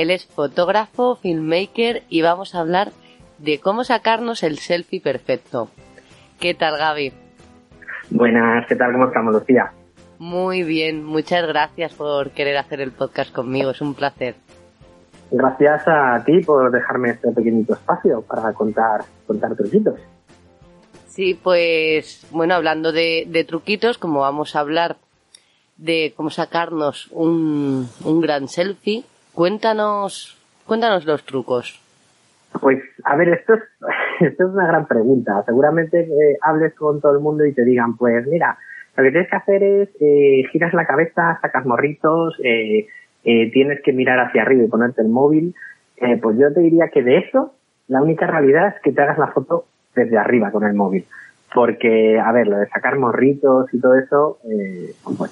Él es fotógrafo, filmmaker y vamos a hablar de cómo sacarnos el selfie perfecto. ¿Qué tal, Gaby? Buenas, ¿qué tal? ¿Cómo estamos, Lucía? Muy bien, muchas gracias por querer hacer el podcast conmigo, es un placer. Gracias a ti por dejarme este pequeñito espacio para contar, contar truquitos. Sí, pues bueno, hablando de, de truquitos, como vamos a hablar de cómo sacarnos un, un gran selfie, Cuéntanos, cuéntanos los trucos. Pues, a ver, esto es, esto es una gran pregunta. Seguramente eh, hables con todo el mundo y te digan, pues mira, lo que tienes que hacer es eh, giras la cabeza, sacas morritos, eh, eh, tienes que mirar hacia arriba y ponerte el móvil. Eh, pues yo te diría que de eso, la única realidad es que te hagas la foto desde arriba con el móvil. Porque, a ver, lo de sacar morritos y todo eso, pues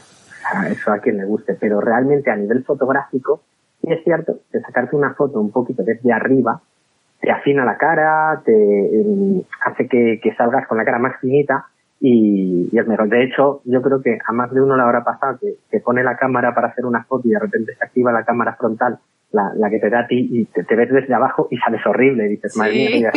eso a quien le guste. Pero realmente a nivel fotográfico, es cierto que sacarte una foto un poquito desde arriba te afina la cara, te em, hace que, salgas con la cara más finita y, es mejor. De hecho, yo creo que a más de uno la habrá pasado que, pone la cámara para hacer una foto y de repente se activa la cámara frontal, la, la que te da a ti y te, ves desde abajo y sales horrible y dices, madre mía,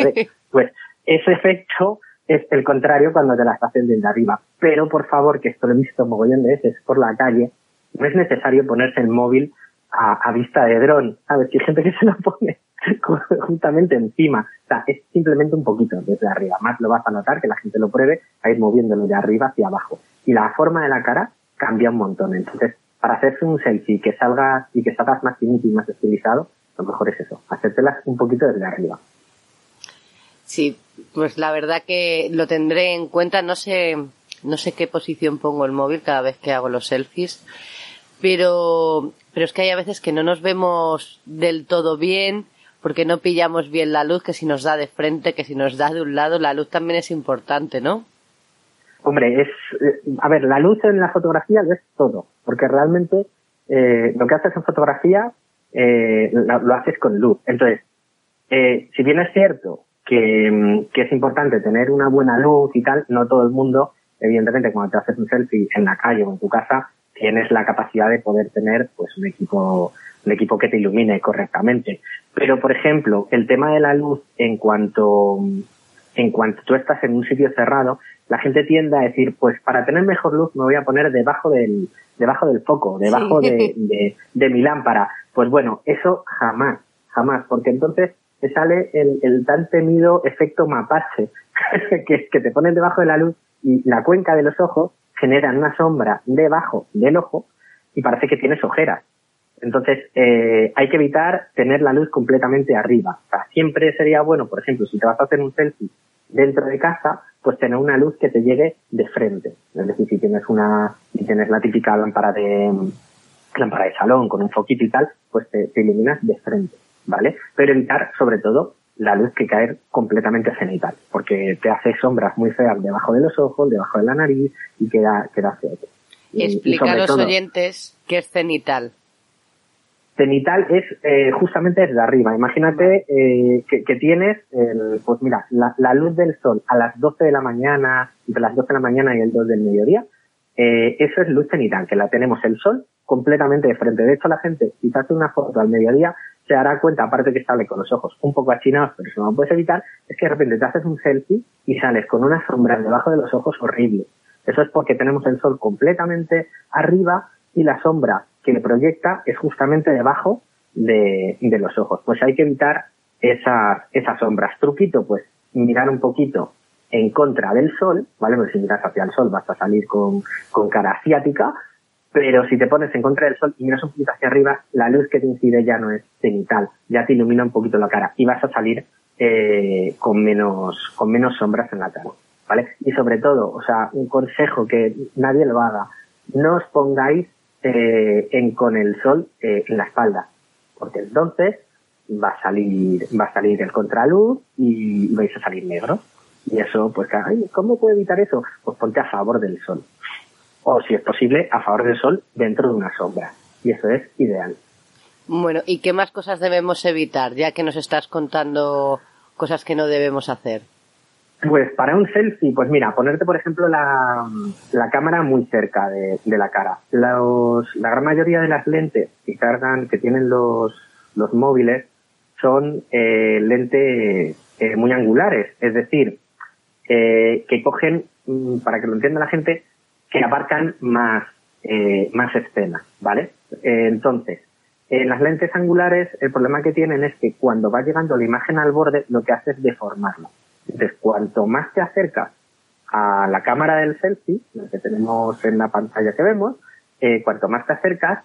Pues ese efecto es el contrario cuando te la estás haciendo desde arriba. Pero por favor, que esto lo he visto mogollón de veces por la calle, no es necesario ponerse el móvil a, vista de dron, ¿sabes? Que hay gente que se lo pone justamente encima. O sea, es simplemente un poquito desde arriba. Más lo vas a notar que la gente lo pruebe a ir moviéndolo de arriba hacia abajo. Y la forma de la cara cambia un montón. Entonces, para hacerse un selfie que salga y que salgas más finito y más estilizado, lo mejor es eso, hacértelas un poquito desde arriba. Sí, pues la verdad que lo tendré en cuenta. No sé, no sé qué posición pongo el móvil cada vez que hago los selfies, pero pero es que hay a veces que no nos vemos del todo bien porque no pillamos bien la luz, que si nos da de frente, que si nos da de un lado, la luz también es importante, ¿no? Hombre, es, eh, a ver, la luz en la fotografía es todo, porque realmente eh, lo que haces en fotografía eh, lo, haces con luz. Entonces, eh, si bien es cierto que, mm, que es importante tener una buena luz y tal, no todo el mundo, evidentemente, cuando te haces un selfie en la calle o en tu casa, tienes la capacidad de poder tener pues un equipo un equipo que te ilumine correctamente. Pero, por ejemplo, el tema de la luz, en cuanto, en cuanto tú estás en un sitio cerrado, la gente tiende a decir, pues para tener mejor luz me voy a poner debajo del, debajo del foco, debajo de, de, de, mi lámpara. Pues bueno, eso jamás, jamás, porque entonces te sale el, el tan temido efecto mapache, que, que te ponen debajo de la luz y la cuenca de los ojos generan una sombra debajo del ojo y parece que tienes ojeras. Entonces, eh, hay que evitar tener la luz completamente arriba. O sea, siempre sería bueno, por ejemplo, si te vas a hacer un selfie dentro de casa, pues tener una luz que te llegue de frente. Es decir, si tienes una, si tienes la típica lámpara de, lámpara de salón con un foquito y tal, pues te, te iluminas de frente, ¿vale? Pero evitar, sobre todo, la luz que caer completamente cenital, porque te hace sombras muy feas debajo de los ojos, debajo de la nariz y queda, queda feo. Y, explica a los oyentes qué es cenital. Cenital es eh, justamente desde arriba. Imagínate eh, que, tienes, pues mira, la, luz del sol a las 12 de la mañana, entre las 12 de la mañana y el 2 del mediodía, eh, eso es luz cenital, que la tenemos el sol completamente de frente. De hecho, la gente, si te hace una foto al mediodía, se dará cuenta, aparte que sale con los ojos un poco achinados, pero eso no lo puedes evitar, es que de repente te haces un selfie y sales con una sombra debajo de los ojos horrible. Eso es porque tenemos el sol completamente arriba y la sombra que le proyecta es justamente debajo de, de los ojos. Pues hay que evitar esas, esas sombras. Truquito, pues mirar un poquito en contra del sol, ¿vale? Si miras hacia el sol vas a salir con, con cara asiática, pero si te pones en contra del sol y miras un poquito hacia arriba, la luz que te incide ya no es cenital, ya te ilumina un poquito la cara y vas a salir eh, con menos con menos sombras en la cara, ¿vale? Y sobre todo, o sea, un consejo que nadie lo haga, no os pongáis eh, en con el sol eh, en la espalda, porque entonces va a salir va a salir el contraluz y vais a salir negro. Y eso, pues, ¿cómo puedo evitar eso? Pues ponte a favor del sol o si es posible a favor del sol dentro de una sombra. Y eso es ideal. Bueno, ¿y qué más cosas debemos evitar, ya que nos estás contando cosas que no debemos hacer? Pues para un selfie, pues mira, ponerte por ejemplo la, la cámara muy cerca de, de la cara. Los, la gran mayoría de las lentes que cargan, que tienen los, los móviles, son eh, lentes eh, muy angulares, es decir, eh, que cogen, mm, para que lo entienda la gente, que abarcan más, eh, más escena, ¿vale? Eh, entonces, en las lentes angulares, el problema que tienen es que cuando va llegando la imagen al borde, lo que hace es deformarla. Entonces, cuanto más te acercas a la cámara del selfie, lo que tenemos en la pantalla que vemos, eh, cuanto más te acercas,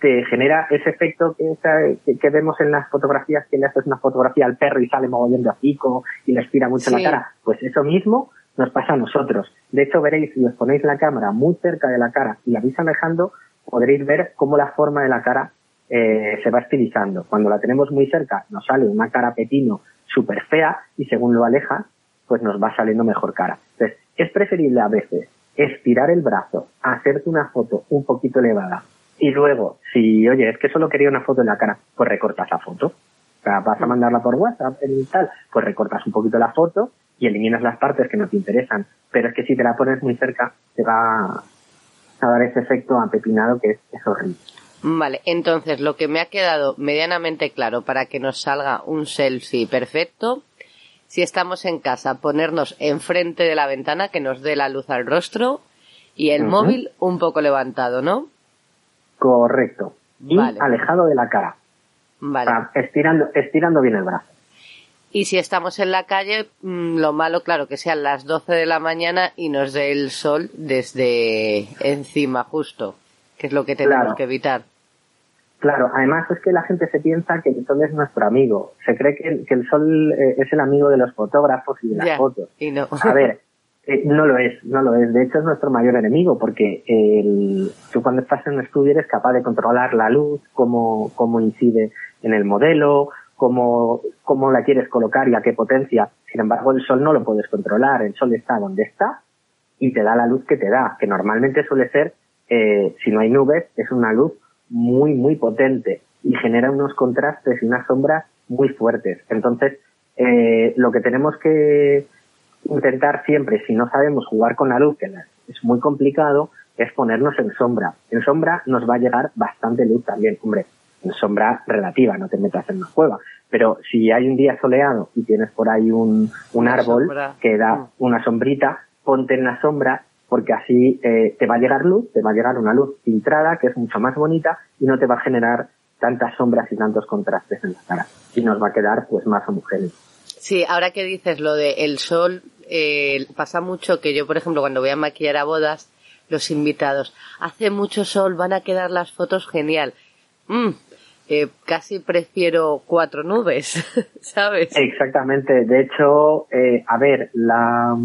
te genera ese efecto que, que, vemos en las fotografías, que le haces una fotografía al perro y sale moviendo a pico y le aspira mucho la cara. Pues eso mismo nos pasa a nosotros. De hecho, veréis, si os ponéis la cámara muy cerca de la cara y la vais alejando, podréis ver cómo la forma de la cara eh, se va estilizando. Cuando la tenemos muy cerca, nos sale una cara pepino súper fea y según lo aleja, pues nos va saliendo mejor cara. Entonces, es preferible a veces estirar el brazo, hacerte una foto un poquito elevada y luego, si, oye, es que solo quería una foto de la cara, pues recortas la foto. O sea, vas a mandarla por WhatsApp y tal, pues recortas un poquito la foto y eliminas las partes que no te interesan. Pero es que si te la pones muy cerca, te va a dar ese efecto apepinado que es, horrible. Vale, entonces lo que me ha quedado medianamente claro para que nos salga un selfie perfecto, si estamos en casa, ponernos enfrente de la ventana que nos dé la luz al rostro y el móvil un poco levantado, ¿no? Correcto. Y alejado de la cara. Vale. estirando, estirando bien el brazo. Y si estamos en la calle, mm, lo malo, claro, que sean las 12 de la mañana y nos dé el sol desde encima justo, que es lo que tenemos que evitar. Claro, además es que la gente se piensa que el sol es nuestro amigo. Se cree que, el sol eh, es el amigo de los fotógrafos y de las fotos. Y no. A ver, eh, no lo es, no lo es. De hecho es nuestro mayor enemigo porque el, tú cuando estás en un estudio eres capaz de controlar la luz, cómo, cómo incide en el modelo, cómo, cómo la quieres colocar y a qué potencia. Sin embargo, el sol no lo puedes controlar. El sol está donde está y te da la luz que te da, que normalmente suele ser, eh, si no hay nubes, es una luz muy, muy potente y genera unos contrastes y unas sombras muy fuertes. Entonces, eh, lo que tenemos que intentar siempre, si no sabemos jugar con la luz, que es muy complicado, es ponernos en sombra. En sombra nos va a llegar bastante luz también. Hombre, sombra relativa, no te metas en una cueva. Pero si hay un día soleado y tienes por ahí un, un árbol que da mm. una sombrita, ponte en la sombra porque así eh, te va a llegar luz, te va a llegar una luz filtrada que es mucho más bonita y no te va a generar tantas sombras y tantos contrastes en la cara y nos va a quedar pues más homogéneo. Sí, ahora que dices lo de el sol, eh, pasa mucho que yo, por ejemplo, cuando voy a maquillar a bodas, los invitados, hace mucho sol, van a quedar las fotos genial. Mm, eh, casi prefiero cuatro nubes, ¿sabes? Exactamente. De hecho, eh, a ver, la,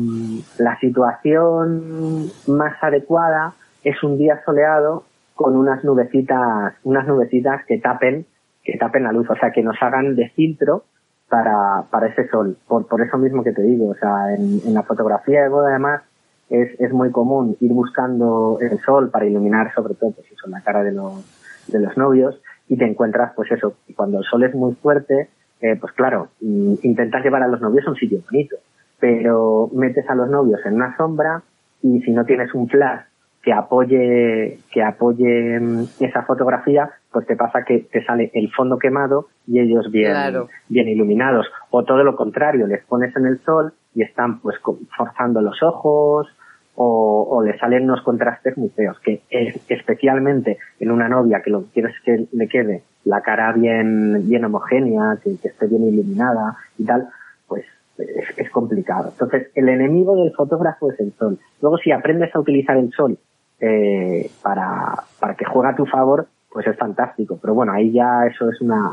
la situación más adecuada es un día soleado con unas nubecitas, unas nubecitas que tapen, que tapen la luz, o sea, que nos hagan de filtro para, para ese sol. Por, por eso mismo que te digo, o sea, en, en la fotografía de boda además es, es muy común ir buscando el sol para iluminar sobre todo pues eso, la cara de los, de los novios y te encuentras, pues eso, cuando el sol es muy fuerte, eh, pues claro, mm, intentas llevar a los novios a un sitio bonito, pero metes a los novios en una sombra y si no tienes un flash que apoye, que apoye mm, esa fotografía, pues te pasa que te sale el fondo quemado y ellos bien, bien iluminados. O todo lo contrario, les pones en el sol y están pues forzando los ojos o, o le salen unos contrastes muy feos, que especialmente en una novia que lo que quieres que le quede la cara bien, bien homogénea, que, esté bien iluminada y tal, pues es, complicado. Entonces, el enemigo del fotógrafo es el sol. Luego, si aprendes a utilizar el sol eh, para, para que juegue a tu favor, pues es fantástico. Pero bueno, ahí ya eso es una,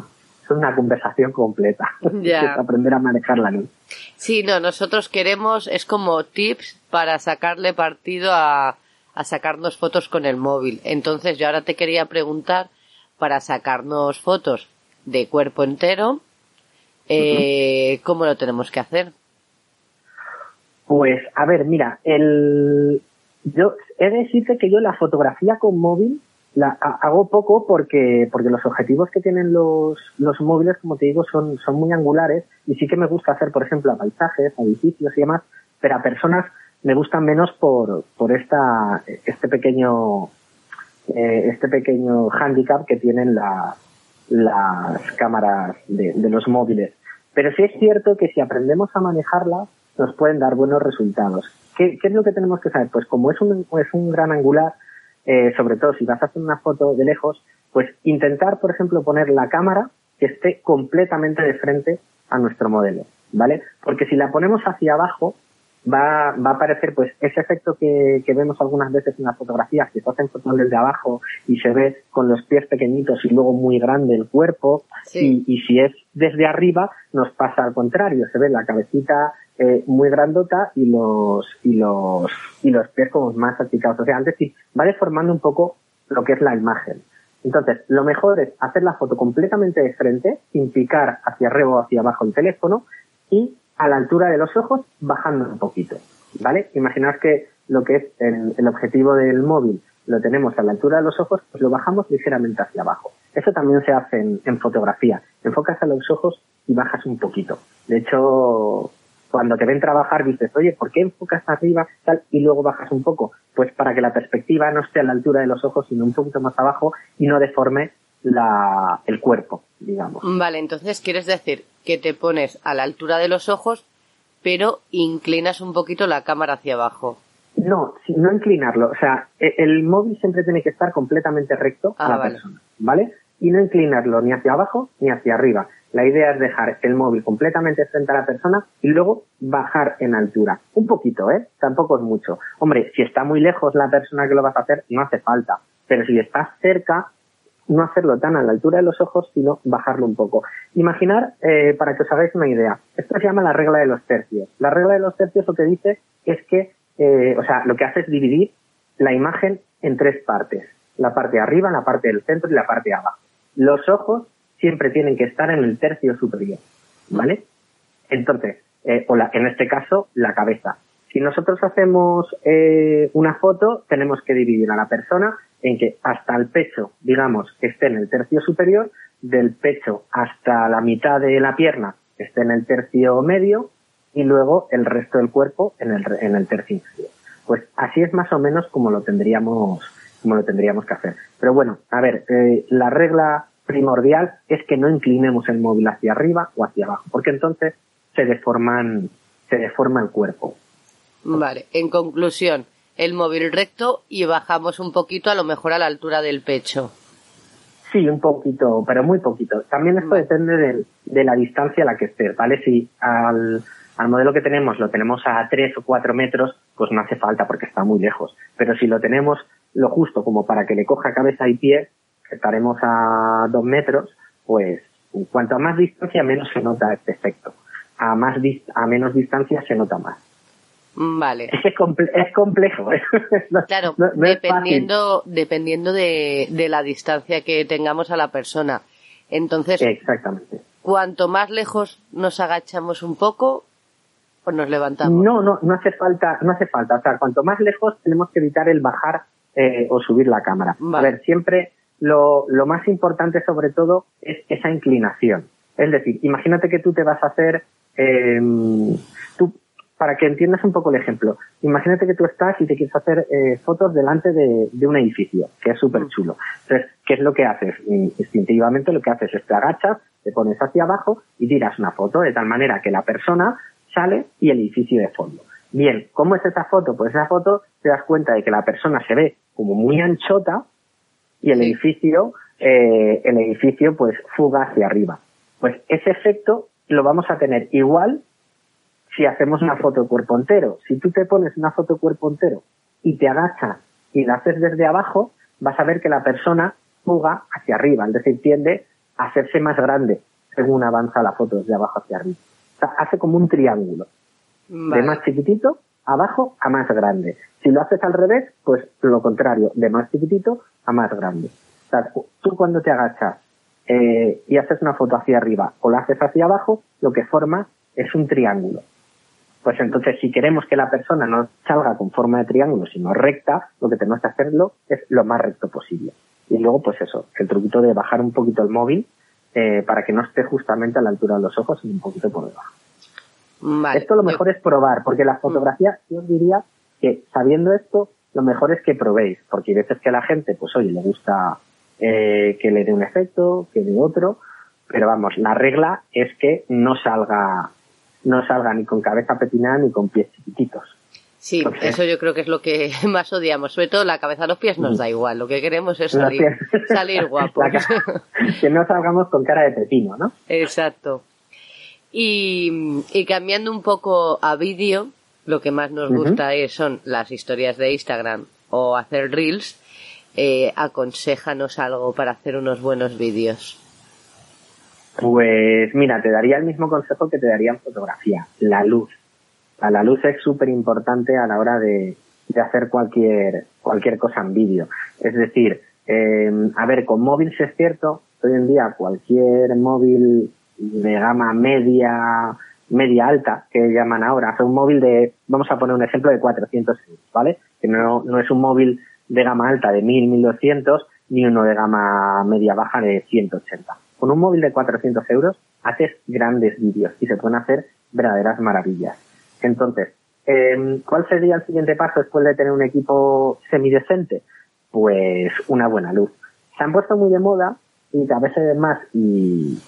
es una conversación completa. Aprender a manejarla, ¿no? Sí, no, nosotros queremos, es como tips para sacarle partido a, a sacarnos fotos con el móvil. Entonces yo ahora te quería preguntar, para sacarnos fotos de cuerpo entero, eh, ¿cómo lo tenemos que hacer? Pues, a ver, mira, el, yo he de decirte que yo la fotografía con móvil la hago poco porque porque los objetivos que tienen los, los móviles, como te digo, son, son muy angulares y sí que me gusta hacer, por ejemplo, a paisajes, a edificios y demás, pero a personas me gustan menos por, por esta, este pequeño, eh, este pequeño handicap que tienen la, las cámaras de, de, los móviles. Pero sí es cierto que si aprendemos a manejarlas, nos pueden dar buenos resultados. ¿Qué, qué es lo que tenemos que saber? Pues como es un, es un gran angular, eh, sobre todo si vas a hacer una foto de lejos, pues intentar, por ejemplo, poner la cámara que esté completamente de frente a nuestro modelo, ¿vale? Porque si la ponemos hacia abajo, va, va a aparecer pues ese efecto que, que vemos algunas veces en las fotografías, que se hacen fotos desde abajo y se ve con los pies pequeñitos y luego muy grande el cuerpo, y, y si es desde arriba, nos pasa al contrario, se ve la cabecita eh, muy grandota y los, y los, y los pies como más achicados. O sea, antes sí, va deformando un poco lo que es la imagen. Entonces, lo mejor es hacer la foto completamente de frente, sin picar hacia arriba o hacia abajo el teléfono y a la altura de los ojos bajando un poquito, ¿vale? Imaginaos que lo que es el, objetivo del móvil lo tenemos a la altura de los ojos, pues lo bajamos ligeramente hacia abajo. Eso también se hace en, fotografía. Enfocas a los ojos y bajas un poquito. De hecho, cuando te ven trabajar dices, oye, ¿por qué enfocas arriba tal y luego bajas un poco? Pues para que la perspectiva no esté a la altura de los ojos, sino un poquito más abajo y no deforme la, el cuerpo, digamos. Vale, entonces quieres decir que te pones a la altura de los ojos, pero inclinas un poquito la cámara hacia abajo. No, no inclinarlo. O sea, e, el, móvil siempre tiene que estar completamente recto a ah, la persona, ¿vale? Y no inclinarlo ni hacia abajo ni hacia arriba. La idea es dejar el móvil completamente frente a la persona y luego bajar en altura. Un poquito, ¿eh? Tampoco es mucho. Hombre, si está muy lejos la persona que lo vas a hacer, no hace falta. Pero si estás cerca, no hacerlo tan a la altura de los ojos, sino bajarlo un poco. Imaginar, eh, para que os hagáis una idea, esto se llama la regla de los tercios. La regla de los tercios lo que dice es que, eh, o sea, lo que hace es dividir la imagen en tres partes. La parte de arriba, la parte del centro y la parte de abajo. Los ojos siempre tienen que estar en el tercio superior, ¿vale? Entonces, eh, o la, en este caso, la cabeza. Si nosotros hacemos una foto, tenemos que dividir a la persona en que hasta el pecho, digamos, esté en el tercio superior, del pecho hasta la mitad de la pierna esté en el tercio medio y luego el resto del cuerpo en el, en el tercio inferior. Pues así es más o menos como lo tendríamos, como lo tendríamos que hacer. Pero bueno, a ver, eh, la regla primordial es que no inclinemos el móvil hacia arriba o hacia abajo, porque entonces se deforman, se deforma el cuerpo. Vale, en conclusión, el móvil recto y bajamos un poquito a lo mejor a la altura del pecho. Sí, un poquito, pero muy poquito. También esto depende de, la distancia a la que estés, ¿vale? Si al, al modelo que tenemos lo tenemos a 3 o 4 metros, pues no hace falta porque está muy lejos. Pero si lo tenemos lo justo como para que le coja cabeza y pie, estaremos a 2 metros, pues cuanto a más distancia menos se nota este efecto. A, más a menos distancia se nota más. Vale. Es, es complejo. claro, dependiendo, dependiendo de, de, la distancia que tengamos a la persona. Entonces, Exactamente. cuanto más lejos nos agachamos un poco, pues nos levantamos. No, no, no hace falta, no hace falta. O sea, cuanto más lejos tenemos que evitar el bajar eh, o subir la cámara. A ver, siempre lo, lo más importante sobre todo es esa inclinación. Es decir, imagínate que tú te vas a hacer, eh, tú para que entiendas un poco el ejemplo, imagínate que tú estás y te quieres hacer eh, fotos delante de, un edificio, que es súper chulo. Entonces, ¿qué es lo que haces? Instintivamente lo que haces es te agachas, te pones hacia abajo y tiras una foto de tal manera que la persona sale y el edificio de fondo. Bien, ¿cómo es esa foto? Pues esa foto te das cuenta de que la persona se ve como muy anchota y el edificio eh, el edificio pues fuga hacia arriba. Pues ese efecto lo vamos a tener igual si hacemos una foto cuerpo entero. Si tú te pones una foto cuerpo entero y te agachas y la haces desde abajo, vas a ver que la persona fuga hacia arriba, es decir, tiende a hacerse más grande según avanza la foto desde abajo hacia arriba. O sea, hace como un triángulo. De más chiquitito abajo a más grande. Si lo haces al revés, pues lo contrario, de más chiquitito a más grande. O sea, tú cuando te agachas eh, y haces una foto hacia arriba o la haces hacia abajo, lo que forma es un triángulo. Pues entonces, si queremos que la persona no salga con forma de triángulo, sino recta, lo que tenemos que hacerlo es lo más recto posible. Y luego, pues eso, el truquito de bajar un poquito el móvil eh, para que no esté justamente a la altura de los ojos, sino un poquito por debajo. Esto lo mejor es probar, porque la fotografía, yo os diría que sabiendo esto, lo mejor es que probéis, porque hay veces que a la gente, pues oye, le gusta eh, que le dé un efecto, que de otro, pero vamos, la regla es que no salga no salga ni con cabeza petinada ni con pies chiquititos. Sí, eso yo creo que es lo que más odiamos. Sobre todo la cabeza, los pies nos da igual. Lo que queremos es salir, salir guapos. que no salgamos con cara de pepino, ¿no? Exacto. Y, cambiando un poco a vídeo, lo que más nos gusta es, son las historias de Instagram o hacer reels. Eh, aconsejanos algo para hacer unos buenos vídeos. Pues mira, te daría el mismo consejo que te daría en fotografía, la luz. La luz es súper importante a la hora de, hacer cualquier, cualquier cosa en vídeo. Es decir, eh, a ver, con móvil si es cierto, hoy en día cualquier móvil de gama media, media alta, que llaman ahora, hace un móvil de, vamos a poner un ejemplo de 400 euros, ¿vale? Que no, no es un móvil de gama alta de 1000, 1200, ni uno de gama media baja de 180 con un móvil de 400 euros haces grandes vídeos y se pueden hacer verdaderas maravillas. Entonces, em, ¿cuál sería el siguiente paso después de tener un equipo semidecente? Pues una buena luz. Se han puesto muy de moda y a veces más, y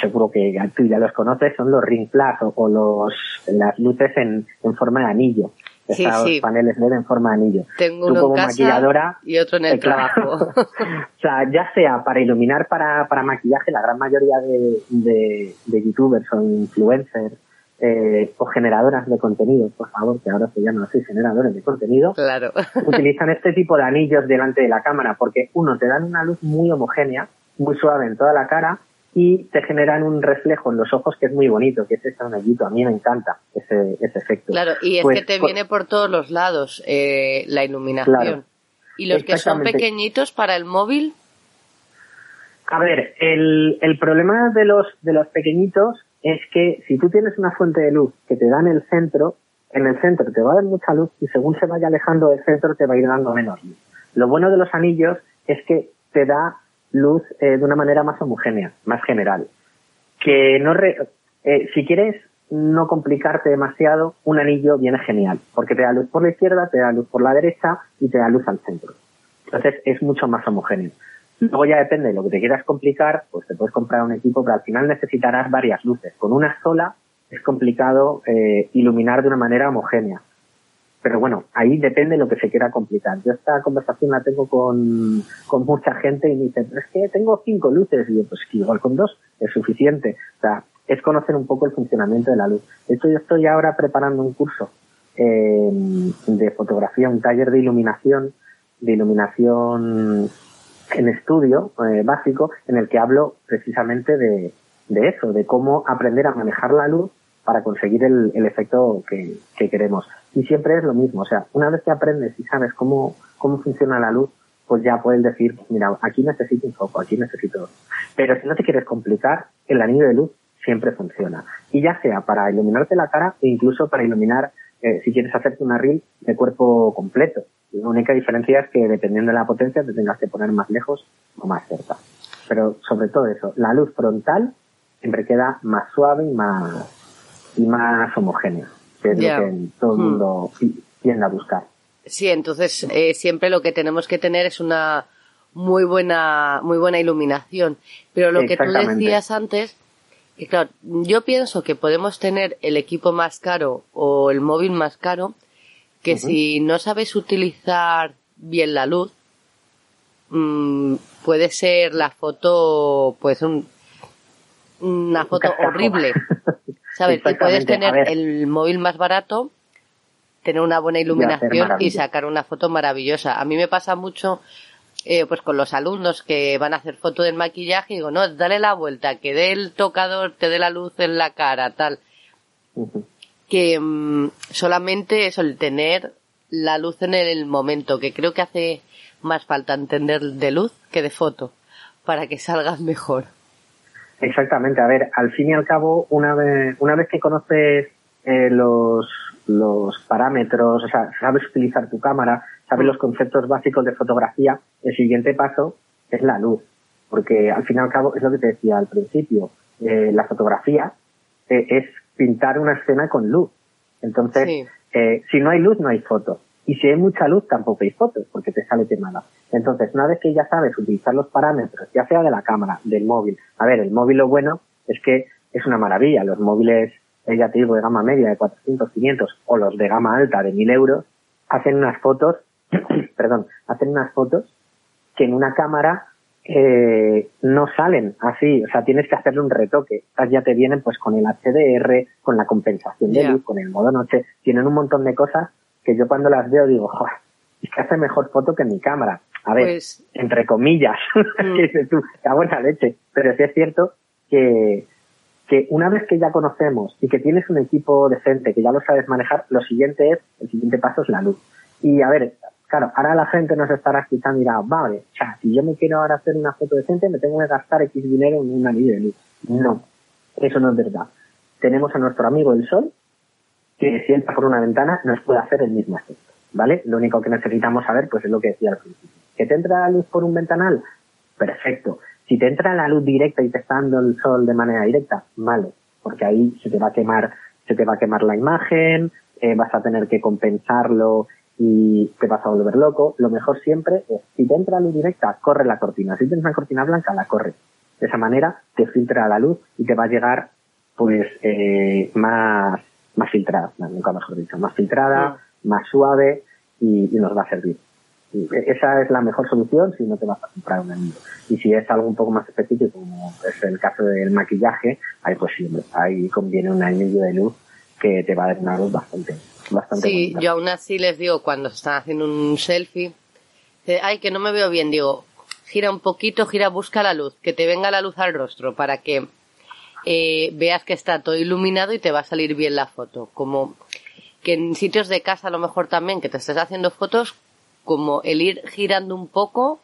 seguro que tú ya los conoces, son los ring flash o, los, las luces en, en forma de anillo sí, paneles LED en forma de anillo. Tengo uno en casa y otro en el trabajo. o sea, ya sea para iluminar para, para maquillaje, la gran mayoría de, de, de youtubers o influencers eh, o generadoras de contenido, por favor, que ahora se llaman así, generadores de contenido, claro. utilizan este tipo de anillos delante de la cámara porque, uno, te dan una luz muy homogénea, muy suave en toda la cara y te generan un reflejo en los ojos que es muy bonito, que es ese anellito. A mí me encanta ese, ese efecto. Claro, y es pues que te viene por todos los lados eh, la iluminación. ¿Y los que son pequeñitos para el móvil? A ver, el, el problema de los, de los pequeñitos es que si tú tienes una fuente de luz que te da en el centro, en el centro te va a dar mucha luz y según se vaya alejando del centro te va a ir dando menos luz. Lo bueno de los anillos es que te da luz eh, de una manera más homogénea, más general. Que no eh, si quieres no complicarte demasiado, un anillo viene genial, porque te da luz por la izquierda, te da luz por la derecha y te da luz al centro. Entonces es mucho más homogéneo. Luego ya depende de lo que te quieras complicar, pues te puedes comprar un equipo, pero al final necesitarás varias luces. Con una sola es complicado eh, iluminar de una manera homogénea. Pero bueno, ahí depende de lo que se quiera complicar. Yo esta conversación la tengo con, con mucha gente y me dicen, es que tengo cinco luces. Y yo, pues igual con dos es suficiente. O sea, es conocer un poco el funcionamiento de la luz. De hecho, yo estoy ahora preparando un curso eh, de fotografía, un taller de iluminación, de iluminación en estudio eh, básico, en el que hablo precisamente de, de eso, de cómo aprender a manejar la luz para conseguir el, el efecto que, que, queremos. Y siempre es lo mismo, o sea, una vez que aprendes y sabes cómo, cómo funciona la luz, pues ya puedes decir, mira, aquí necesito un foco, aquí necesito... Pero si no te quieres complicar, el anillo de luz siempre funciona. Y ya sea para iluminarte la cara e incluso para iluminar, eh, si quieres hacerte una reel de cuerpo completo. La única diferencia es que dependiendo de la potencia te tengas que poner más lejos o más cerca. Pero sobre todo eso, la luz frontal siempre queda más suave y más, y más homogénea, que es lo que todo el hmm. mundo tiende a buscar. Sí, entonces eh, siempre lo que tenemos que tener es una muy buena, muy buena iluminación. Pero lo que tú decías antes, que claro, yo pienso que podemos tener el equipo más caro o el móvil más caro, que si no sabes utilizar bien la luz, mm, puede ser la foto, pues un, una foto horrible. ¿Sabes? Y puedes tener el móvil más barato, tener una buena iluminación y sacar una foto maravillosa. A mí me pasa mucho, eh, pues con los alumnos que van a hacer foto del maquillaje y digo, no, dale la vuelta, que dé el tocador, te dé la luz en la cara, tal. Que mm, solamente eso, el tener la luz en el momento, que creo que hace más falta entender de luz que de foto, para que salgas mejor. Exactamente, a ver, al fin y al cabo, una vez, una vez que conoces eh, los, los parámetros, o sea, sabes utilizar tu cámara, sabes los conceptos básicos de fotografía, el siguiente paso es la luz. Porque al fin y al cabo, es lo que te decía al principio, eh, la fotografía eh, es pintar una escena con luz. Entonces, si no hay luz, no hay foto. Y si hay mucha luz, tampoco hay fotos, porque te sale quemada. Entonces, una vez que ya sabes utilizar los parámetros, ya sea de la cámara, del móvil, a ver, el móvil lo bueno es que es una maravilla. Los móviles, eh, ya te digo, de gama media de 400, 500 o los de gama alta de 1000 euros, hacen unas fotos, perdón, hacen unas fotos que en una cámara eh, no salen así, o sea, tienes que hacerle un retoque. Estas ya te vienen pues con el HDR, con la compensación de luz, con el modo noche, tienen un montón de cosas que yo cuando las veo digo, Joder, es que hace mejor foto que mi cámara. A ver, pues entre comillas, mm. que dices tú, la buena leche. Pero sí es cierto que, que una vez que ya conocemos y que tienes un equipo decente, que ya lo sabes manejar, lo siguiente es, el siguiente paso es la luz. Y a ver, claro, ahora la gente nos estará escuchando y dirá, vale, o sea, si yo me quiero ahora hacer una foto decente, me tengo que gastar X dinero en un anillo de luz. No, eso no es verdad. Tenemos a nuestro amigo el sol, que si entra por una ventana nos puede hacer el mismo efecto, ¿vale? Lo único que necesitamos saber, pues es lo que decía al principio. ¿Que te entra la luz por un ventanal? Perfecto. Si te entra la luz directa y te está dando el sol de manera directa, vale, porque ahí se te va a quemar, se te va a quemar la imagen, eh, vas a tener que compensarlo y te vas a volver loco. Lo mejor siempre es, si te entra la luz directa, corre la cortina. Si tienes una cortina blanca, la corre. De esa manera te filtra la luz y te va a llegar pues eh, más más filtrada, nunca mejor dicho, más filtrada, más suave y, nos va a servir. esa es la mejor solución si no te vas a comprar un anillo. Y si es algo un poco más específico, como es el caso del maquillaje, ahí pues sí, ahí conviene un anillo de luz que te va a dar una luz bastante, bastante Sí, yo aún así les digo cuando están haciendo un selfie, ay, que no me veo bien, digo, gira un poquito, gira, busca la luz, que te venga la luz al rostro para que eh, veas que está todo iluminado y te va a salir bien la foto. Como que en sitios de casa a lo mejor también que te estés haciendo fotos, como el ir girando un poco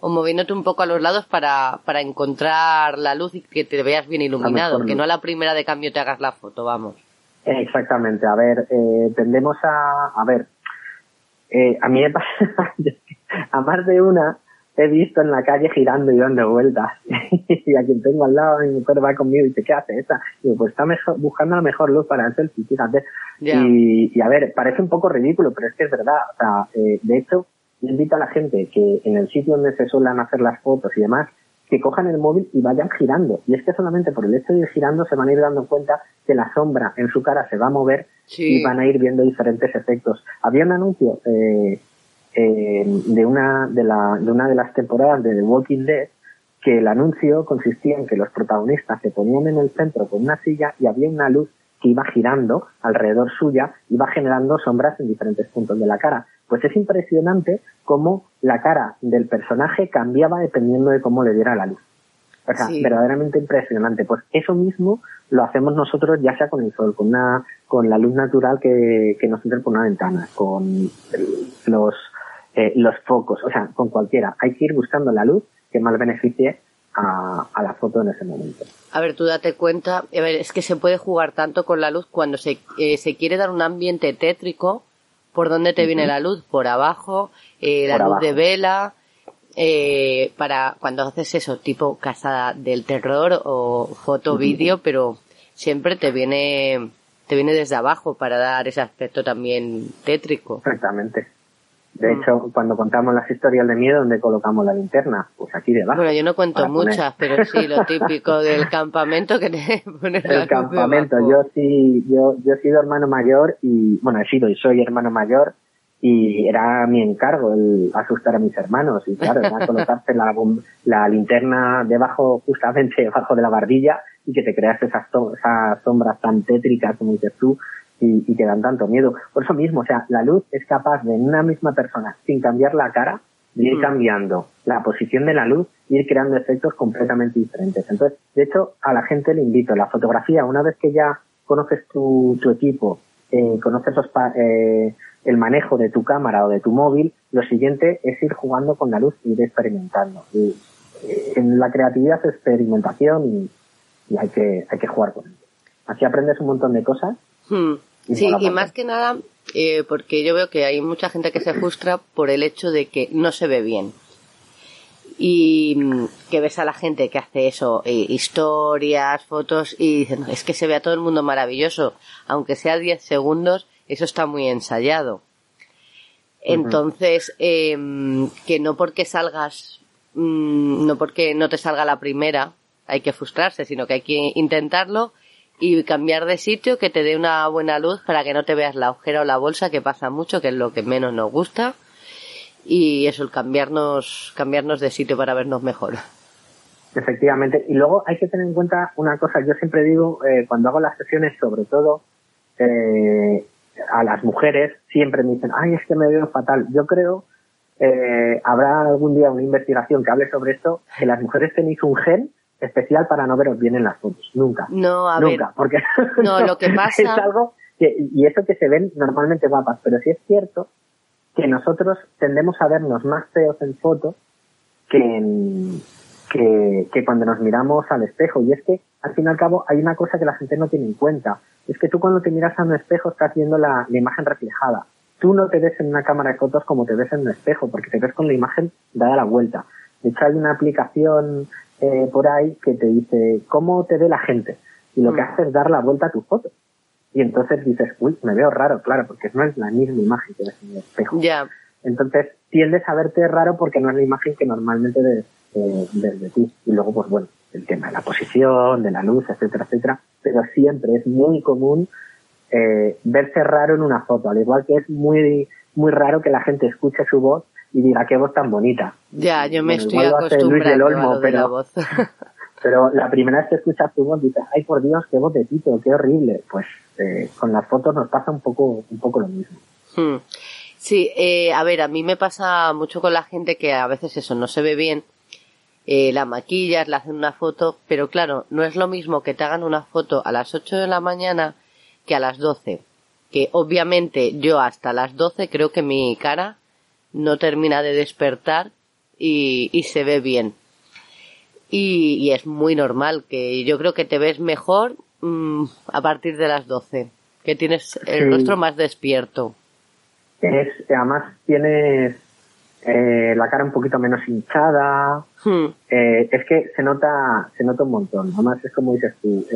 o moviéndote un poco a los lados para, para encontrar la luz y que te veas bien iluminado, que no a la primera de cambio te hagas la foto, vamos. Exactamente, a ver, eh, tendemos a, a ver, eh, a mí me pasa, a más de una, he visto en la calle girando y dando vueltas. y a quien tengo al lado, mi mujer va conmigo y dice, ¿qué hace esta? Y digo, pues está mejor, buscando la mejor luz para el selfie, fíjate. Y, y, a ver, parece un poco ridículo, pero es que es verdad. O sea, eh, de hecho, invito a la gente que en el sitio donde se suelen hacer las fotos y demás, que cojan el móvil y vayan girando. Y es que solamente por el hecho de ir girando se van a ir dando cuenta que la sombra en su cara se va a mover y van a ir viendo diferentes efectos. Había un anuncio eh, eh, de, una, de, la, de una de las temporadas de The Walking Dead que el anuncio consistía en que los protagonistas se ponían en el centro con una silla y había una luz que iba girando alrededor suya, iba generando sombras en diferentes puntos de la cara. Pues es impresionante cómo la cara del personaje cambiaba dependiendo de cómo le diera la luz. O sea, verdaderamente impresionante. Pues eso mismo lo hacemos nosotros ya sea con el sol, con una, con la luz natural que, que nos entra por una ventana, con los, eh, los focos, o sea, con cualquiera. Hay que ir buscando la luz que más beneficie a, la foto en ese momento. A ver, tú date cuenta, a ver, es que se puede jugar tanto con la luz cuando se, eh, se quiere dar un ambiente tétrico, ¿por dónde te viene la luz? Por abajo, eh, la luz de vela, eh, para cuando haces eso, tipo casa del terror o foto vídeo, pero siempre te viene, te viene desde abajo para dar ese aspecto también tétrico. Exactamente. De mm. hecho, cuando contamos las historias de miedo, ¿dónde colocamos la linterna? Pues aquí debajo. Bueno, yo no cuento muchas, pero sí lo típico del campamento que te pones El campamento. Yo sí, yo, yo he sido hermano mayor y, bueno, he sido y soy hermano mayor y era mi encargo el asustar a mis hermanos y claro, era colocarte la, la linterna debajo, justamente debajo de la barbilla y que te creas esas, esas sombras tan tétricas como dices tú y, y que dan tanto miedo. Por eso mismo, o sea, la luz es capaz de en una misma persona, sin cambiar la cara, de ir mm. cambiando la posición de la luz y ir creando efectos completamente diferentes. Entonces, de hecho, a la gente le invito, la fotografía, una vez que ya conoces tu, tu equipo, eh, conoces los, eh, el manejo de tu cámara o de tu móvil, lo siguiente es ir jugando con la luz y ir experimentando. Y, eh, en la creatividad es experimentación y, hay que hay que jugar con ello. Así aprendes un montón de cosas. Hmm. Sí, y más que nada, eh, porque yo veo que hay mucha gente que se frustra por el hecho de que no se ve bien. Y mm, que ves a la gente que hace eso, eh, historias, fotos, y dicen, es que se ve a todo el mundo maravilloso, aunque sea 10 segundos, eso está muy ensayado. Entonces, eh, que no porque salgas, mm, no porque no te salga la primera, hay que frustrarse, sino que hay que intentarlo y cambiar de sitio que te dé una buena luz para que no te veas la ojera o la bolsa, que pasa mucho, que es lo que menos nos gusta. Y eso, el cambiarnos, cambiarnos de sitio para vernos mejor. Efectivamente. Y luego hay que tener en cuenta una cosa, yo siempre digo, eh, cuando hago las sesiones, sobre todo, eh, a las mujeres siempre me dicen, ay, es que me veo fatal. Yo creo, eh, habrá algún día una investigación que hable sobre esto, que las mujeres tenéis un gen especial para no veros bien en las fotos. Nunca. No, a Nunca, porque no, lo que pasa... es algo que, y eso que se ven normalmente guapas, pero sí es cierto que nosotros tendemos a vernos más feos en fotos que en, que, que cuando nos miramos al espejo. Y es que, al fin y al cabo, hay una cosa que la gente no tiene en cuenta es que tú cuando te miras a un espejo estás viendo la, imagen reflejada. Tú no te ves en una cámara de fotos como te ves en un espejo, porque te ves con la imagen dada la vuelta. De hecho, hay una aplicación eh, por ahí que te dice cómo te ve la gente. Y lo que mm. hace es dar la vuelta a tu foto. Y entonces dices, uy, me veo raro, claro, porque no es la misma imagen que ves en el espejo. Ya. Entonces tiendes a verte raro porque no es la imagen que normalmente ves, eh, de ti. Y luego, pues bueno, el tema de la posición, de la luz, etcétera, etcétera, pero siempre es muy común eh, verse raro en una foto, al igual que es muy, muy raro que la gente escuche su voz y diga qué voz tan bonita. Ya, yo me estoy acostumbrando a pero, la voz. pero la primera vez que escuchas tu voz dices, ay por Dios, qué voz de Tito, qué horrible. Pues eh, con las fotos nos pasa un poco, un poco lo mismo. Hmm. Sí, eh, a ver, a mí me pasa mucho con la gente que a veces eso no se ve bien eh, la maquillas, le hacen una foto, pero claro, no es lo mismo que te hagan una foto a las 8 de la mañana que a las 12. Que obviamente yo hasta las 12 creo que mi cara no termina de despertar y, y se ve bien. Y, y, es muy normal que yo creo que te ves mejor mm, a partir de las 12, que tienes el rostro más despierto. Es, además tienes eh, la cara un poquito menos hinchada. Hmm. Eh, es que se nota, se nota un montón. Además es como dices tú,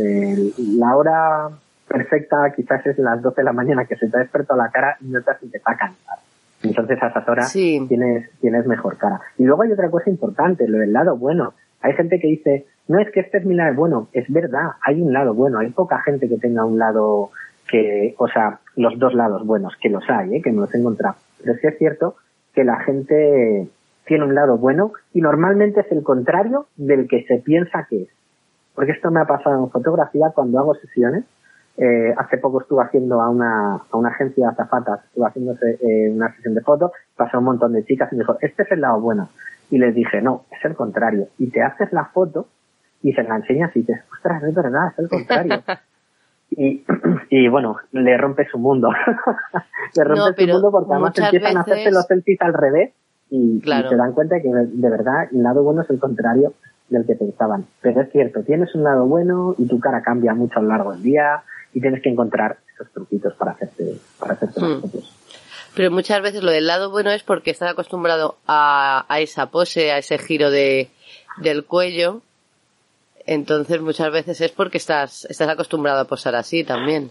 la hora perfecta quizás es las 12 de la mañana que se te ha despertado la cara y notas si te está cansado. Entonces a esas horas tienes, tienes mejor cara. Y luego hay otra cosa importante, lo del lado bueno. Hay gente que dice, no es que este es mi lado bueno, es verdad, hay un lado bueno, hay poca gente que tenga un lado que, o sea, los dos lados buenos, que los hay, ¿eh? que no los he encontrado. Pero sí es cierto que la gente tiene un lado bueno y normalmente es el contrario del que se piensa que es. Porque esto me ha pasado en fotografía cuando hago sesiones. Eh, hace poco estuve haciendo a una, a una agencia de azafatas, estuve haciendo eh, una sesión de fotos, pasó un montón de chicas y me dijo, este es el lado bueno. Y les dije, no, es el contrario. Y te haces la foto y se la enseñas y dices, ostras, es verdad, es el contrario. y, y bueno, le rompe su mundo. le rompe su mundo porque además empiezan a hacerse los selfies al revés y, se dan cuenta que de verdad el lado bueno es el contrario del que pensaban. Pero es cierto, tienes un lado bueno y tu cara cambia mucho a lo largo del día y tienes que encontrar esos truquitos para hacerte, para hacerte hmm. fotos. Pero muchas veces lo del lado bueno es porque estás acostumbrado a, a esa pose, a ese giro de, del cuello entonces muchas veces es porque estás, estás acostumbrado a posar así también.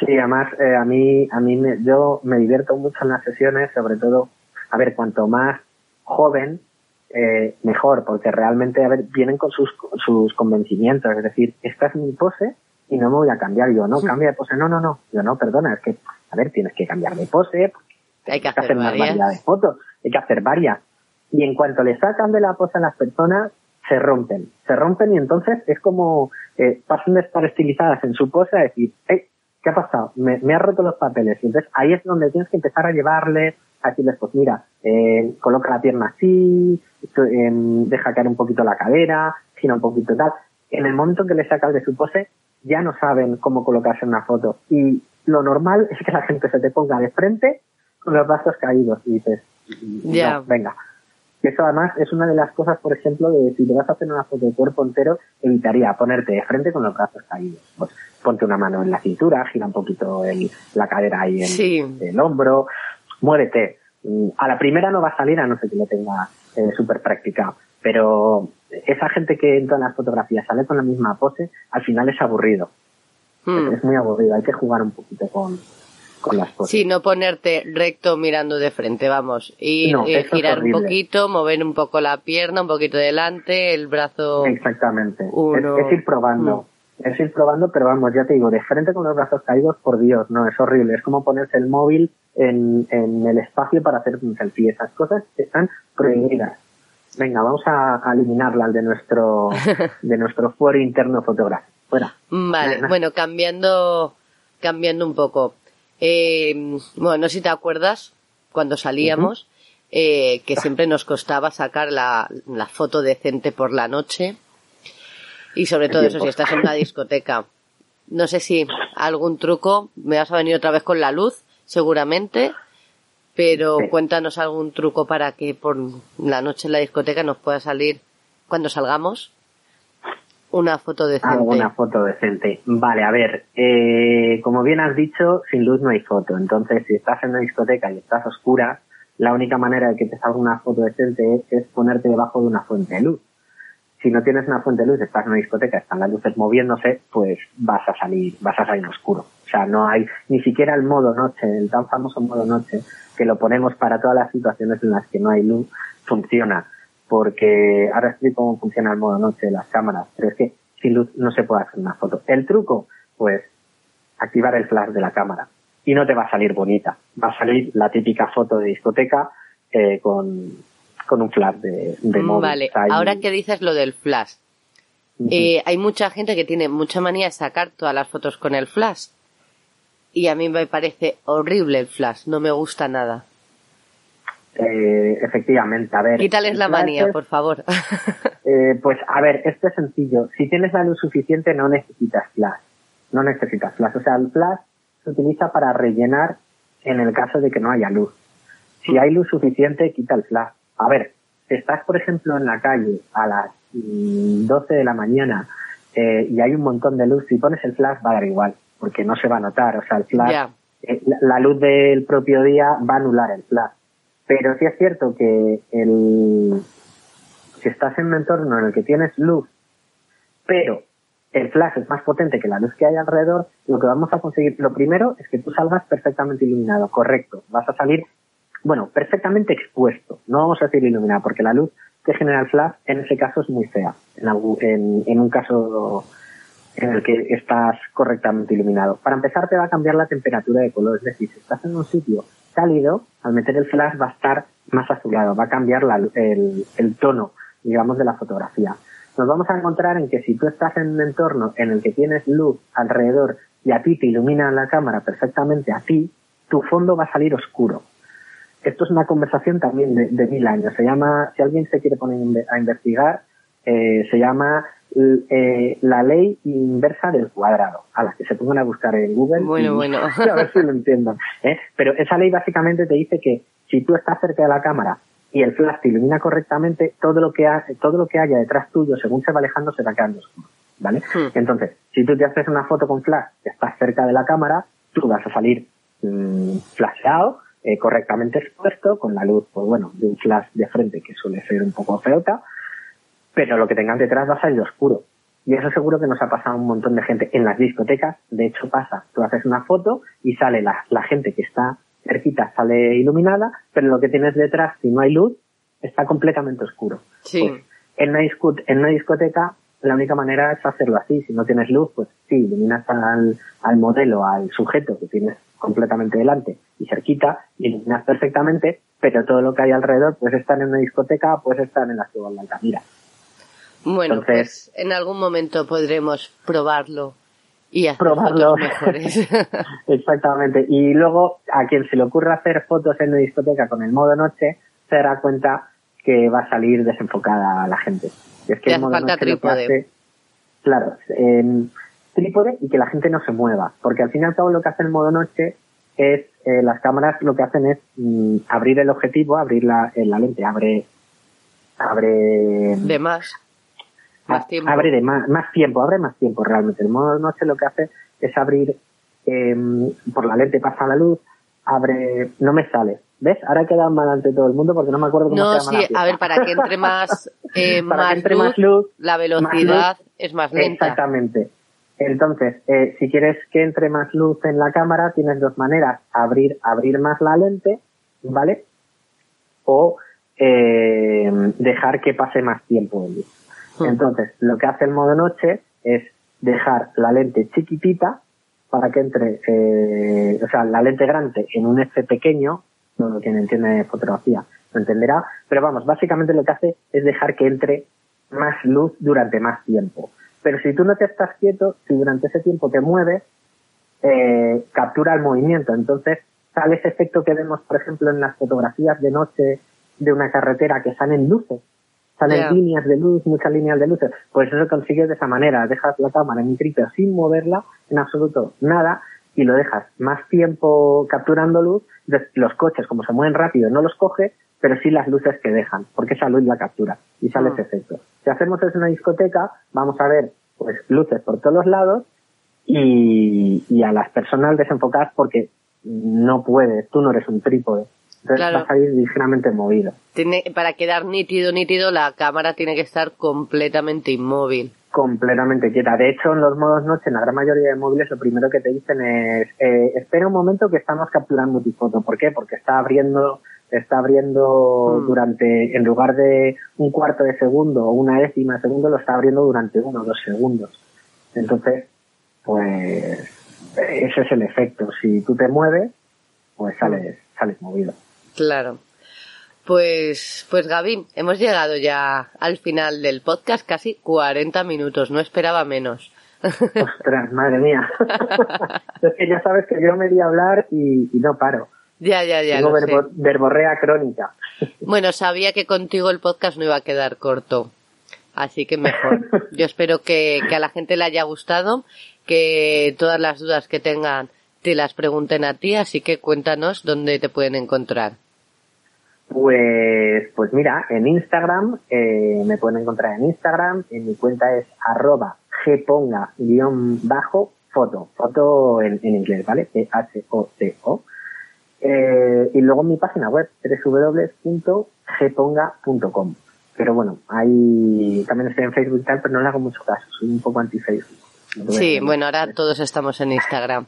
Sí, además eh, a mí, a mí me, yo me divierto mucho en las sesiones, sobre todo, a ver, cuanto más joven, eh, mejor, porque realmente, a ver, vienen con sus, sus convencimientos, es decir, esta es mi pose y no me voy a cambiar yo, no, cambia de pose, no, no, no, yo no, perdona, es que, a ver, tienes que cambiar de pose, Hay que hacer, más varias. variedad de fotos, hay que hacer varias. Y en cuanto le sacan de la pose a las personas, se rompen. Se rompen y entonces es como eh, pasan de estar estilizadas en su pose a decir, hey, ¿qué ha pasado? Me, me ha roto los papeles. Y entonces ahí es donde tienes que empezar a llevarle, a decirles, pues mira, eh, coloca la pierna así, eh, deja caer un poquito la cadera, gira un poquito tal. En el momento que le sacas de su pose, ya no saben cómo colocarse en una foto. Y lo normal es que la gente se te ponga de frente con los brazos caídos y dices, no, venga. Que eso además es una de las cosas, por ejemplo, de si te vas a hacer una foto de cuerpo entero, evitaría ponerte de frente con los brazos caídos. Pues ponte una mano en la cintura, gira un poquito el- la cadera ahí en Sí. el hombro, muévete. Mm, A la primera no va a salir a no ser que lo tenga eh, súper practicado. Pero esa gente que en todas las fotografías sale con la misma pose, al final es aburrido. Hmm. Es muy aburrido. Hay que jugar un poquito con, con las poses. Sí, no ponerte recto mirando de frente, vamos. Ir, No, eh, girar un poquito, mover un poco la pierna, un poquito delante, el brazo. Exactamente. Uno. Es, es ir probando. Es ir probando, pero vamos, ya te digo, de frente con los brazos caídos, por Dios, no, es horrible. Es como ponerse el móvil en, en el espacio para hacer un selfie. Esas cosas están prohibidas. Venga, vamos a, a eliminarlas de nuestro, de nuestro foro interno fotográfico. Fuera. Vale, bueno, cambiando, cambiando un poco. Eh, bueno, no sé si te acuerdas cuando salíamos eh, que siempre nos costaba sacar la, la foto decente por la noche y sobre todo eso si estás en una discoteca. No sé si algún truco, me vas a venir otra vez con la luz, seguramente, pero Sí. cuéntanos algún truco para que por la noche en la discoteca nos pueda salir cuando salgamos una foto decente. Alguna foto decente. Vale, a ver, eh, como bien has dicho, sin luz no hay foto. Entonces, si estás en una discoteca y estás oscura, la única manera de que te salga una foto decente es, es ponerte debajo de una fuente de luz. Si no tienes una fuente de luz, estás en una discoteca, están las luces moviéndose, pues vas a salir, vas a salir oscuro. O sea, no hay ni siquiera el modo noche, el tan famoso modo noche, que lo ponemos para todas las situaciones en las que no hay luz, funciona. Porque ahora explico cómo funciona el modo noche de las cámaras, pero es que sin luz no se puede hacer una foto. El truco, pues, activar el flash de la cámara. Y no te va a salir bonita. Va a salir la típica foto de discoteca eh, con, con un flash de, de móvil. Vale, hay- ahora que dices lo del flash, eh, hay mucha gente que tiene mucha manía de sacar todas las fotos con el flash. Y a mí me parece horrible el flash, no me gusta nada. Eh, efectivamente, a ver. Quítales la manía, es- por favor. Eh, pues a ver, esto es sencillo. Si tienes la luz suficiente no necesitas flash. No necesitas flash. O sea, el flash se utiliza para rellenar en el caso de que no haya luz. Si hay luz suficiente, quita el flash. A ver, si estás, por ejemplo, en la calle a las mm, 12 de la mañana eh, y hay un montón de luz, si pones el flash va a dar igual, porque no se va a notar. O sea, el flash, eh, la, luz del propio día va a anular el flash. Pero sí es cierto que el, si estás en un entorno en el que tienes luz, pero el flash es más potente que la luz que hay alrededor, lo que vamos a conseguir, lo primero es que tú salgas perfectamente iluminado, correcto. Vas a salir, bueno, perfectamente expuesto. No vamos a decir iluminado, porque la luz que genera el flash en ese caso es muy fea. En, en, en un caso en el que estás correctamente iluminado. Para empezar te va a cambiar la temperatura de color, es decir, si estás en un sitio cálido, al meter el flash va a estar más azulado, va a cambiar la- el, el tono, digamos, de la fotografía. Nos vamos a encontrar en que si tú estás en un entorno en el que tienes luz alrededor y a ti te ilumina la cámara perfectamente a ti, tu fondo va a salir oscuro. Esto es una conversación también de, mil años. Se llama, si alguien se quiere poner a investigar, eh, se llama eh, la ley inversa del cuadrado, a la que se pongan a buscar en Google. Bueno, y- bueno. a ver si lo entiendan. ¿eh? Pero esa ley básicamente te dice que si tú estás cerca de la cámara y el flash te ilumina correctamente, todo lo que, ha- todo lo que haya detrás tuyo, según se va alejando, se va quedando oscuro. ¿Vale? Hmm. Entonces, si tú te haces una foto con flash, que estás cerca de la cámara, tú vas a salir mm, flasheado, eh, correctamente expuesto, con la luz, pues bueno, de un flash de frente que suele ser un poco feota, pero lo que tengas detrás va a salir oscuro. Y eso seguro que nos ha pasado a un montón de gente en las discotecas. De hecho pasa, tú haces una foto y sale la, la gente que está cerquita, sale iluminada, pero lo que tienes detrás, si no hay luz, está completamente oscuro. Sí. Pues, en, una en una discoteca la única manera es hacerlo así. Si no tienes luz, pues sí, iluminas al, al modelo, al sujeto que tienes completamente delante y cerquita, y iluminas perfectamente, pero todo lo que hay alrededor, pues estar en una discoteca, pues estar en la ciudad de Altamira. Bueno, pues en algún momento podremos probarlo y hacer probarlo. fotos mejores. Exactamente. Y luego, a quien se le ocurra hacer fotos en una discoteca con el modo noche, se dará cuenta que va a salir desenfocada la gente. Y es que el modo falta noche trípode. hace- claro, em, trípode y que la gente no se mueva. Porque al fin y al cabo lo que hace el modo noche es, eh, las cámaras lo que hacen es mm, abrir el objetivo, abrir la, eh, la lente, abre, abre, De más. Más tiempo. Abre de más, más tiempo, abre más tiempo realmente. El modo noche lo que hace es abrir, em, por la lente pasa la luz, abre, no me sale. ¿Ves? Ahora he quedado mal ante todo el mundo porque no me acuerdo cómo No, se llama sí, la a ver, para que entre más, eh, Para que más, entre luz, más luz, la más velocidad luz. es más lenta. Exactamente. Entonces, eh, si quieres que entre más luz en la cámara, tienes dos maneras. Abrir, abrir más la lente, ¿vale? O eh, dejar que pase más tiempo de luz. Hmm. Entonces, lo que hace el modo noche es dejar la lente chiquitita para que entre, eh, o sea, la lente grande en un F pequeño, no quien entiende fotografía lo entenderá, pero vamos, básicamente lo que hace es dejar que entre más luz durante más tiempo. Pero si tú no te estás quieto, si durante ese tiempo te mueves, eh, captura el movimiento. Entonces sale ese efecto que vemos, por ejemplo, en las fotografías de noche de una carretera que salen luces. Salen líneas de luz, muchas líneas de luces. Pues eso consigues de esa manera. Dejas la cámara en un sin moverla, en absoluto nada, y lo dejas más tiempo capturando luz. Los coches, como se mueven rápido, no los coge, pero sí las luces que dejan, porque esa luz la captura y sale Ah. ese efecto. Si hacemos eso en una discoteca, vamos a ver pues luces por todos los lados y, y a las personas desenfocadas porque no puedes, tú no eres un trípode. Entonces Claro. vas a ir ligeramente movido. Tiene, para quedar nítido, nítido, la cámara tiene que estar completamente inmóvil. completamente quieta. De hecho, en los modos noche, en la gran mayoría de móviles, lo primero que te dicen es, eh, espera un momento que estamos capturando tu foto. ¿Por qué? Porque está abriendo, está abriendo Mm. durante, en lugar de un cuarto de segundo o una décima de segundo, lo está abriendo durante uno o dos segundos. Entonces, pues, ese es el efecto. Si tú te mueves, pues sales, sales movido. Claro. Pues, pues Gaby, hemos llegado ya al final del podcast, casi 40 minutos, no esperaba menos. Ostras, madre mía. es que ya sabes que yo me di a hablar y, y no paro. ya, ya, ya. Tengo verbo- verborrea crónica. Bueno, sabía que contigo el podcast no iba a quedar corto. Así que mejor. Yo espero que, que a la gente le haya gustado, que todas las dudas que tengan te las pregunten a ti, así que cuéntanos dónde te pueden encontrar. Pues, pues mira, en Instagram, eh, me pueden encontrar en Instagram, en mi cuenta es arroba gponga guion bajo foto, foto en, en inglés, ¿vale? P-H-O-T-O. Eh, y luego mi página web, www.gponga.com. Pero bueno, ahí también estoy en Facebook y tal, pero no le hago mucho caso, soy un poco anti-Facebook. Sí, bueno, ahora todos estamos en Instagram.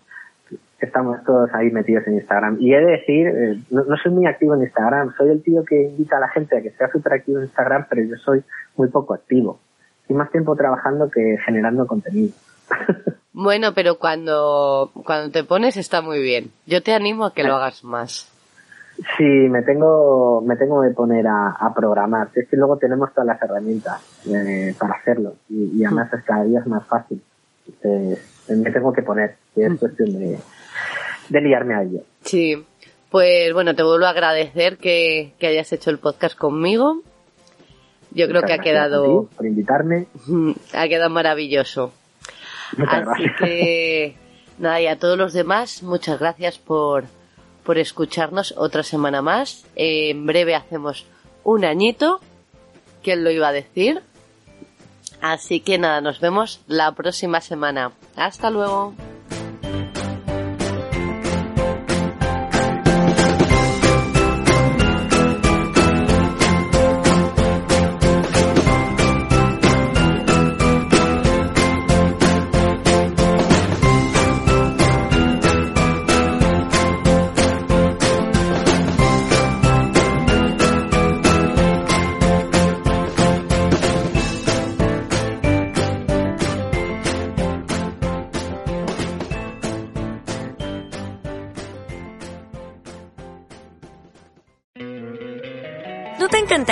Estamos todos ahí metidos en Instagram. Y he de decir, eh, no, no soy muy activo en Instagram, soy el tío que invita a la gente a que sea súper activo en Instagram, pero yo soy muy poco activo. Estoy más tiempo trabajando que generando contenido. Bueno, pero cuando, cuando te pones está muy bien. Yo te animo a que lo hagas más. Sí, me tengo, me tengo que poner a, a programar. Es que luego tenemos todas las herramientas eh, para hacerlo y, y además es cada día es más fácil. Entonces, me tengo que poner, y es cuestión de, de liarme a ello. Sí, pues bueno, te vuelvo a agradecer que, que hayas hecho el podcast conmigo. Yo creo Muchas que ha quedado, ti por invitarme. ha quedado maravilloso. Muchas Así gracias. que, nada, y a todos los demás, muchas gracias por, por escucharnos otra semana más. Eh, en breve hacemos un añito. ¿Quién lo iba a decir? Así que nada, nos vemos la próxima semana. Hasta luego.